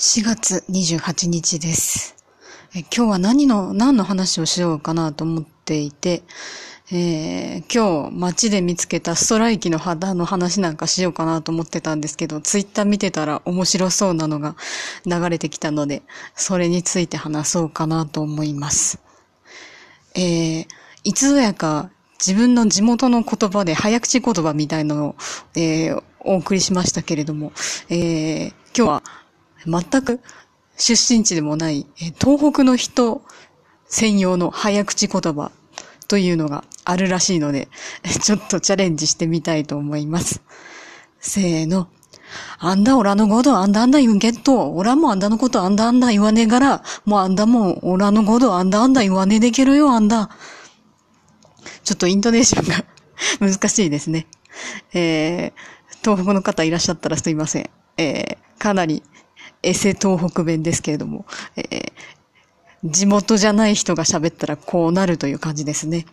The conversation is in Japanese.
4月28日です。今日は何の、何の話をしようかなと思っていて、えー今日街で見つけたストライキの肌の話なんかしようかなと思ってたんですけど、ツイッター見てたら面白そうなのが流れてきたので、それについて話そうかなと思います。えーいつぞやか自分の地元の言葉で早口言葉みたいなのを、えーお送りしましたけれども、えー今日は全く出身地でもない、東北の人専用の早口言葉というのがあるらしいので、ちょっとチャレンジしてみたいと思います。せーの。あんだ、オラのことあんだあんだ言うんけっと、オラもあんだのことあんだあんだ言わねえから、もうあんだもん、オラのことあんだあんだ言わねえでけるよ、あんだ。ちょっとイントネーションが 難しいですね。えー、東北の方いらっしゃったらすいません。えー、かなりエセ東北弁ですけれども、えー、地元じゃない人が喋ったらこうなるという感じですね。